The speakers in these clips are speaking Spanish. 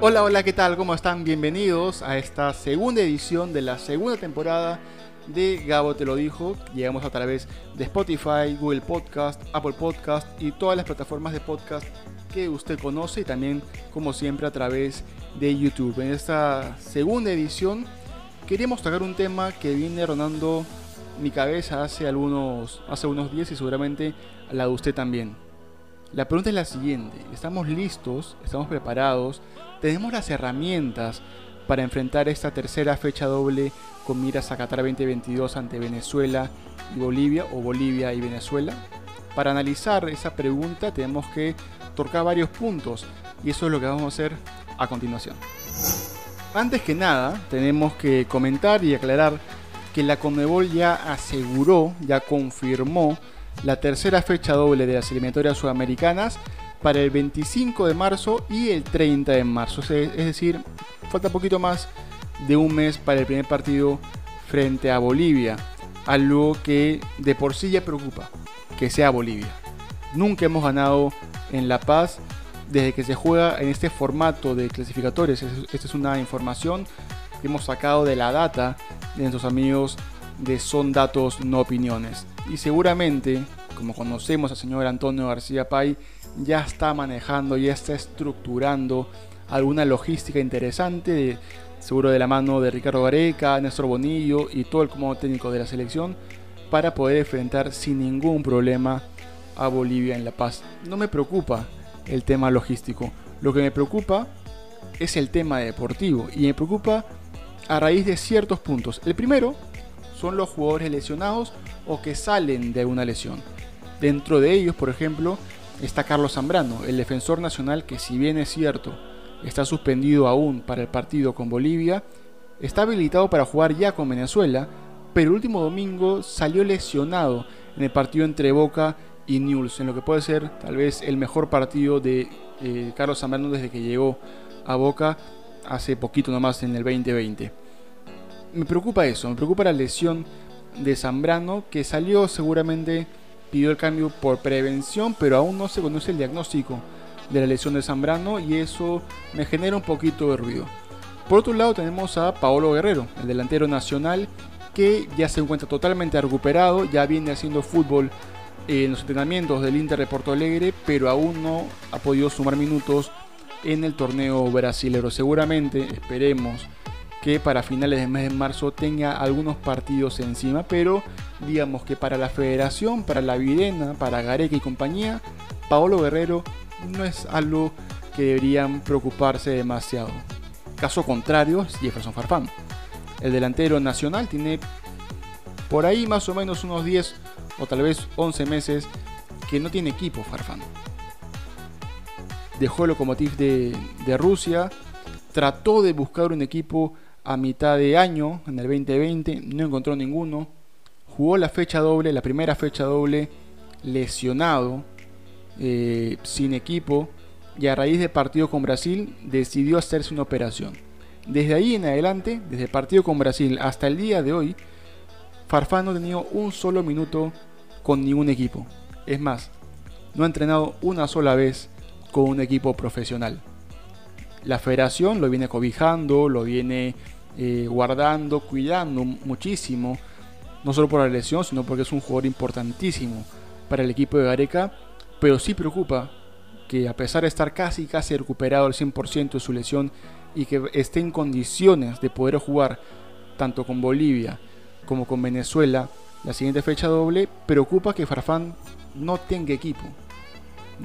Hola, hola, ¿qué tal? ¿Cómo están? Bienvenidos a esta segunda edición de la segunda temporada de Gabo Te lo dijo. Llegamos a través de Spotify, Google Podcast, Apple Podcast y todas las plataformas de podcast que usted conoce y también, como siempre, a través de YouTube. En esta segunda edición queríamos tocar un tema que viene rondando mi cabeza hace algunos, hace unos días y seguramente la de usted también. La pregunta es la siguiente, ¿estamos listos? ¿Estamos preparados? tenemos las herramientas para enfrentar esta tercera fecha doble con miras a Qatar 2022 ante Venezuela y Bolivia o Bolivia y Venezuela. Para analizar esa pregunta tenemos que tocar varios puntos y eso es lo que vamos a hacer a continuación. Antes que nada, tenemos que comentar y aclarar que la Conmebol ya aseguró, ya confirmó la tercera fecha doble de las eliminatorias sudamericanas para el 25 de marzo y el 30 de marzo. Es decir, falta poquito más de un mes para el primer partido frente a Bolivia. Algo que de por sí ya preocupa, que sea Bolivia. Nunca hemos ganado en La Paz desde que se juega en este formato de clasificatorios. Esta es una información que hemos sacado de la data de nuestros amigos de Son Datos No Opiniones. Y seguramente, como conocemos al señor Antonio García Pay, ya está manejando, ya está estructurando alguna logística interesante, seguro de la mano de Ricardo Gareca, Néstor Bonillo y todo el comando técnico de la selección, para poder enfrentar sin ningún problema a Bolivia en La Paz. No me preocupa el tema logístico, lo que me preocupa es el tema deportivo y me preocupa a raíz de ciertos puntos. El primero son los jugadores lesionados o que salen de una lesión. Dentro de ellos, por ejemplo, está Carlos Zambrano, el defensor nacional que si bien es cierto, está suspendido aún para el partido con Bolivia, está habilitado para jugar ya con Venezuela, pero el último domingo salió lesionado en el partido entre Boca y Newell's, en lo que puede ser tal vez el mejor partido de eh, Carlos Zambrano desde que llegó a Boca hace poquito nomás en el 2020. Me preocupa eso, me preocupa la lesión de Zambrano que salió seguramente pidió el cambio por prevención, pero aún no se conoce el diagnóstico de la lesión de Zambrano y eso me genera un poquito de ruido. Por otro lado tenemos a Paolo Guerrero, el delantero nacional que ya se encuentra totalmente recuperado, ya viene haciendo fútbol en los entrenamientos del Inter de Porto Alegre, pero aún no ha podido sumar minutos en el torneo brasilero. Seguramente esperemos que para finales de mes de marzo tenga algunos partidos encima, pero digamos que para la federación, para la Videna, para Gareca y compañía, Paolo Guerrero no es algo que deberían preocuparse demasiado. Caso contrario Jefferson Farfán. El delantero nacional tiene por ahí más o menos unos 10 o tal vez 11 meses que no tiene equipo Farfán. Dejó el Lokomotiv de, de Rusia, trató de buscar un equipo a mitad de año, en el 2020, no encontró ninguno. Jugó la fecha doble, la primera fecha doble, lesionado, eh, sin equipo, y a raíz del partido con Brasil decidió hacerse una operación. Desde ahí en adelante, desde el partido con Brasil hasta el día de hoy, Farfán no ha tenido un solo minuto con ningún equipo. Es más, no ha entrenado una sola vez con un equipo profesional. La federación lo viene cobijando, lo viene eh, guardando, cuidando muchísimo, no solo por la lesión, sino porque es un jugador importantísimo para el equipo de Gareca, pero sí preocupa que a pesar de estar casi casi recuperado al 100% de su lesión y que esté en condiciones de poder jugar tanto con Bolivia como con Venezuela la siguiente fecha doble, preocupa que Farfán no tenga equipo.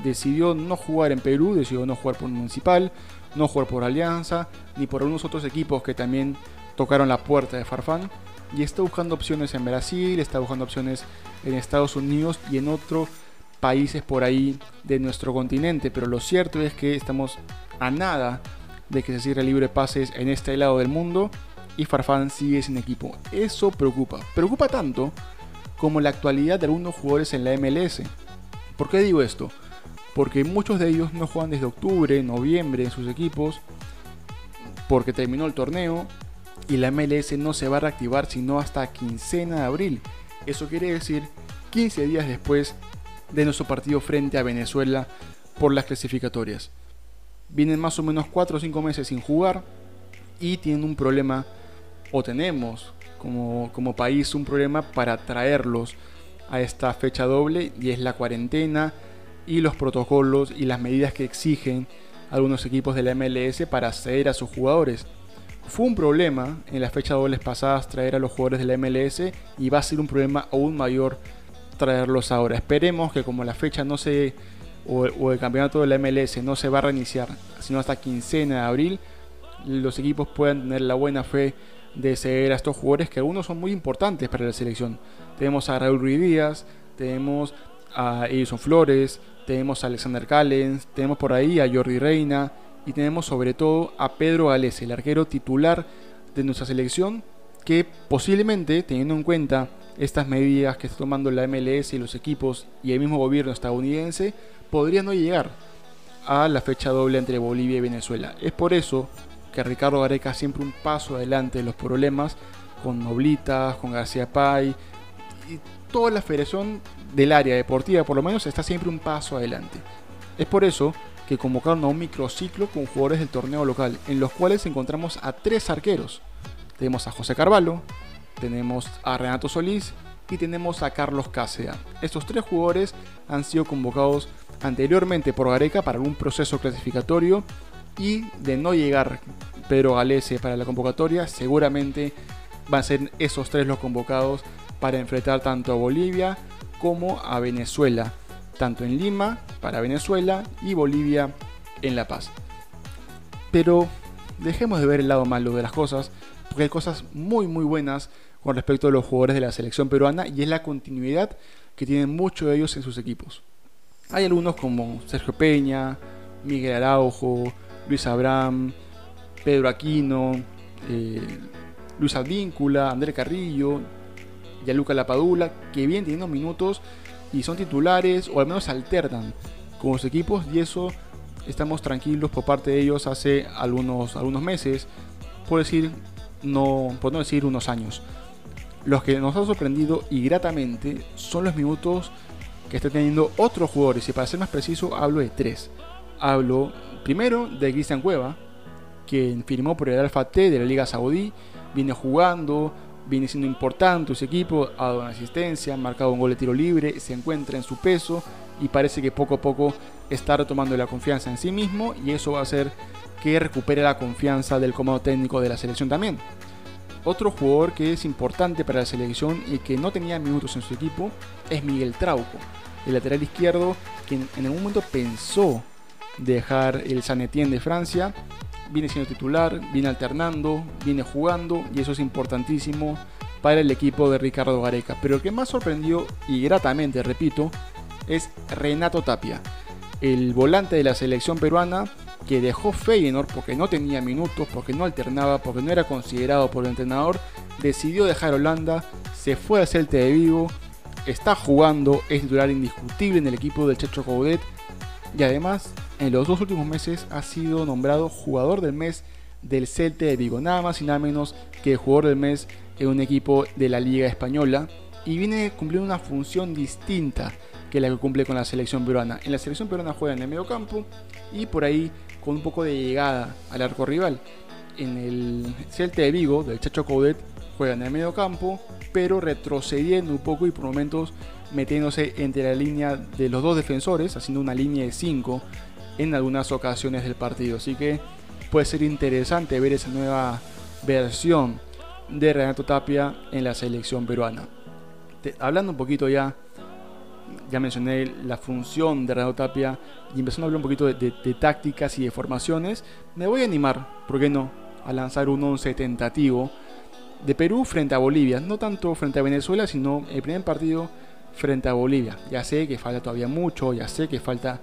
Decidió no jugar en Perú, decidió no jugar por Municipal, no jugar por Alianza, ni por algunos otros equipos que también tocaron la puerta de Farfán. Y está buscando opciones en Brasil, está buscando opciones en Estados Unidos y en otros países por ahí de nuestro continente. Pero lo cierto es que estamos a nada de que se cierre libre pases en este lado del mundo y Farfán sigue sin equipo. Eso preocupa. Preocupa tanto como la actualidad de algunos jugadores en la MLS. ¿Por qué digo esto? Porque muchos de ellos no juegan desde octubre, noviembre en sus equipos, porque terminó el torneo y la MLS no se va a reactivar sino hasta quincena de abril. Eso quiere decir 15 días después de nuestro partido frente a Venezuela por las clasificatorias. vienen más o menos 4 o 5 meses sin jugar y tienen un problema, o tenemos como, como país un problema para traerlos a esta fecha doble y es la cuarentena y los protocolos y las medidas que exigen algunos equipos de la MLS para acceder a sus jugadores. Fue un problema en las fechas dobles pasadas traer a los jugadores de la MLS y va a ser un problema aún mayor traerlos ahora. Esperemos que como la fecha no se o, el campeonato de la MLS no se va a reiniciar sino hasta quincena de abril, los equipos puedan tener la buena fe de ceder a estos jugadores que algunos son muy importantes para la selección. Tenemos a Raúl Ruiz Díaz, tenemos a Edison Flores, tenemos a Alexander Callens, tenemos por ahí a Jordi Reina y tenemos sobre todo a Pedro Gales, el arquero titular de nuestra selección, que posiblemente, teniendo en cuenta estas medidas que está tomando la MLS y los equipos y el mismo gobierno estadounidense, podría no llegar a la fecha doble entre Bolivia y Venezuela. Es por eso que Ricardo Gareca siempre un paso adelante de los problemas con Noblitas, con García Pay y toda la federación del área deportiva por lo menos está siempre un paso adelante. Es por eso que convocaron a un microciclo con jugadores del torneo local, en los cuales encontramos a tres arqueros. Tenemos a José Carvalho, tenemos a Renato Solís y tenemos a Carlos Cáceres. Estos tres jugadores han sido convocados anteriormente por Gareca para un proceso clasificatorio y de no llegar Pedro Galese para la convocatoria, seguramente van a ser esos tres los convocados para enfrentar tanto a Bolivia como a Venezuela, tanto en Lima para Venezuela y Bolivia en La Paz. Pero dejemos de ver el lado malo de las cosas, porque hay cosas muy muy buenas con respecto a los jugadores de la selección peruana y es la continuidad que tienen muchos de ellos en sus equipos. Hay algunos como Sergio Peña, Miguel Araujo, Luis Abraham, Pedro Aquino, eh, Luis Advíncula, André Carrillo, Yaluca Lapadula, que vienen teniendo minutos y son titulares o al menos alternan con los equipos y eso estamos tranquilos por parte de ellos hace algunos, algunos meses, por decir, no, por no decir unos años. Los que nos han sorprendido y gratamente son los minutos que está teniendo otros jugadores. Y para ser más preciso, hablo de tres. Hablo primero de Cristian Cueva, quien firmó por el Alfa T de la Liga Saudí, viene jugando, viene siendo importante su equipo, ha dado una asistencia, ha marcado un gol de tiro libre, se encuentra en su peso y parece que poco a poco está retomando la confianza en sí mismo y eso va a hacer que recupere la confianza del comando técnico de la selección también. Otro jugador que es importante para la selección y que no tenía minutos en su equipo es Miguel Trauco, el lateral izquierdo, quien en algún momento pensó dejar el San Etienne de Francia, viene siendo titular, viene alternando, viene jugando y eso es importantísimo para el equipo de Ricardo Gareca. Pero el que más sorprendió y gratamente, repito, es Renato Tapia, el volante de la selección peruana que dejó Feyenoord porque no tenía minutos, porque no alternaba, porque no era considerado por el entrenador, decidió dejar Holanda, se fue a Celta de Vigo, está jugando, es titular indiscutible en el equipo del Checho Coudet y además en los dos últimos meses ha sido nombrado jugador del mes del Celta de Vigo, nada más y nada menos que jugador del mes en un equipo de la Liga Española y viene cumpliendo una función distinta que la que cumple con la selección peruana. En la selección peruana juega en el medio campo y por ahí con un poco de llegada al arco rival. En el Celta de Vigo del Chacho Coudet juega en el medio campo, pero retrocediendo un poco y por momentos metiéndose entre la línea de los dos defensores, haciendo una línea de 5 en algunas ocasiones del partido. Así que puede ser interesante ver esa nueva versión de Renato Tapia en la selección peruana. hablando un poquito ya, ya mencioné la función de Renato Tapia y empezando a hablar un poquito de, de tácticas y de formaciones, me voy a animar, ¿por qué no?, a lanzar un 11 tentativo de Perú frente a Bolivia. No tanto frente a Venezuela, sino el primer partido frente a Bolivia. Ya sé que falta todavía mucho, ya sé que falta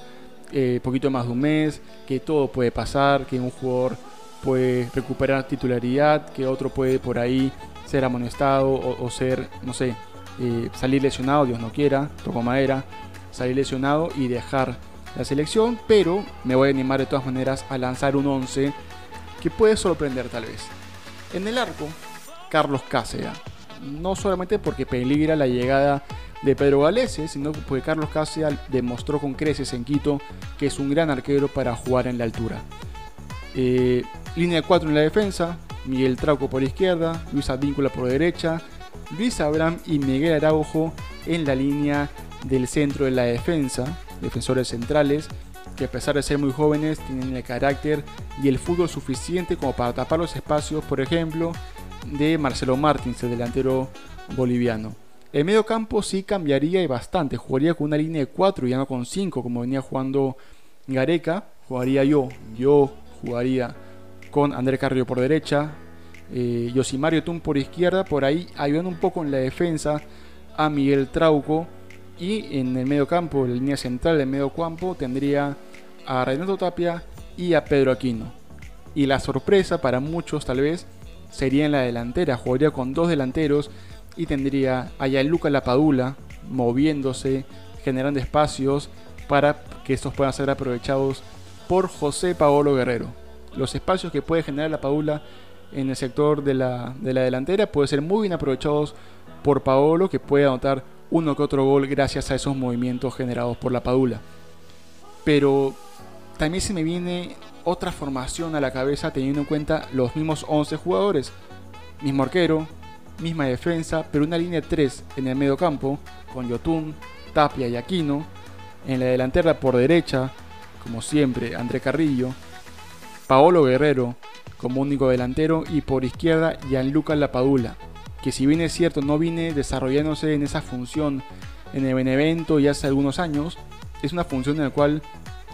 eh, poquito más de un mes, que todo puede pasar, que un jugador puede recuperar titularidad, que otro puede por ahí ser amonestado o, ser, no sé, eh, salir lesionado, Dios no quiera, toco madera, salir lesionado y dejar la selección, pero me voy a animar de todas maneras a lanzar un 11 que puede sorprender tal vez. En el arco Carlos Cáceres. No solamente porque peligra la llegada de Pedro Galese, sino porque Carlos Casia demostró con creces en Quito que es un gran arquero para jugar en la altura. Eh, línea 4 en la defensa, Miguel Trauco por izquierda, Luis Advíncula por derecha, Luis Abraham y Miguel Araujo en la línea del centro de la defensa, defensores centrales, que a pesar de ser muy jóvenes tienen el carácter y el fútbol suficiente como para tapar los espacios, por ejemplo, de Marcelo Martins, el delantero boliviano. El medio campo sí cambiaría y bastante, jugaría con una línea de 4 y ya no con 5 como venía jugando Gareca, jugaría yo, yo jugaría con André Carrillo por derecha, eh, Yosimario Tum por izquierda, por ahí ayudando un poco en la defensa a Miguel Trauco. Y en el medio campo, en la línea central del medio campo, tendría a Renato Tapia y a Pedro Aquino. Y la sorpresa para muchos tal vez sería en la delantera, jugaría con dos delanteros y tendría a Gianluca Lapadula moviéndose, generando espacios para que estos puedan ser aprovechados por José Paolo Guerrero. Los espacios que puede generar la Padula en el sector de la, de la delantera pueden ser muy bien aprovechados por Paolo, que puede anotar uno que otro gol gracias a esos movimientos generados por la Padula. Pero también se me viene otra formación a la cabeza teniendo en cuenta los mismos 11 jugadores. Mismo arquero, misma defensa, pero una línea 3 en el medio campo, con Yotun, Tapia y Aquino. En la delantera por derecha, como siempre, André Carrillo. Paolo Guerrero como único delantero y por izquierda Gianluca Lapadula que si bien es cierto no viene desarrollándose en esa función en el Benevento y hace algunos años, es una función en la cual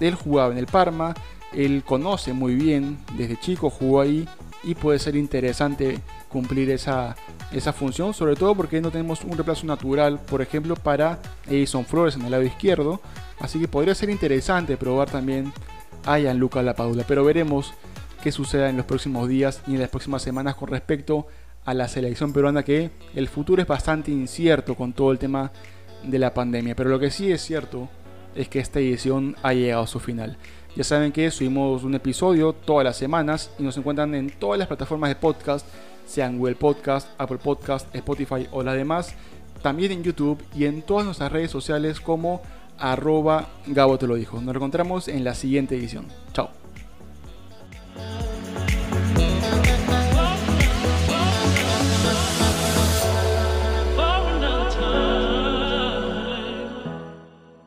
él jugaba en el Parma, él conoce muy bien, desde chico jugó ahí y puede ser interesante cumplir esa, esa función, sobre todo porque no tenemos un reemplazo natural, por ejemplo, para Edison Flores en el lado izquierdo, así que podría ser interesante probar también a Gianluca Lapadula, pero veremos qué suceda en los próximos días y en las próximas semanas con respecto a la selección peruana que el futuro es bastante incierto con todo el tema de la pandemia. Pero lo que sí es cierto es que esta edición ha llegado a su final. Ya saben que subimos un episodio todas las semanas y nos encuentran en todas las plataformas de podcast, sean Google Podcast, Apple Podcast, Spotify o las demás. También en YouTube y en todas nuestras redes sociales como arroba Gabo te lo dijo. Nos encontramos en la siguiente edición. Chao.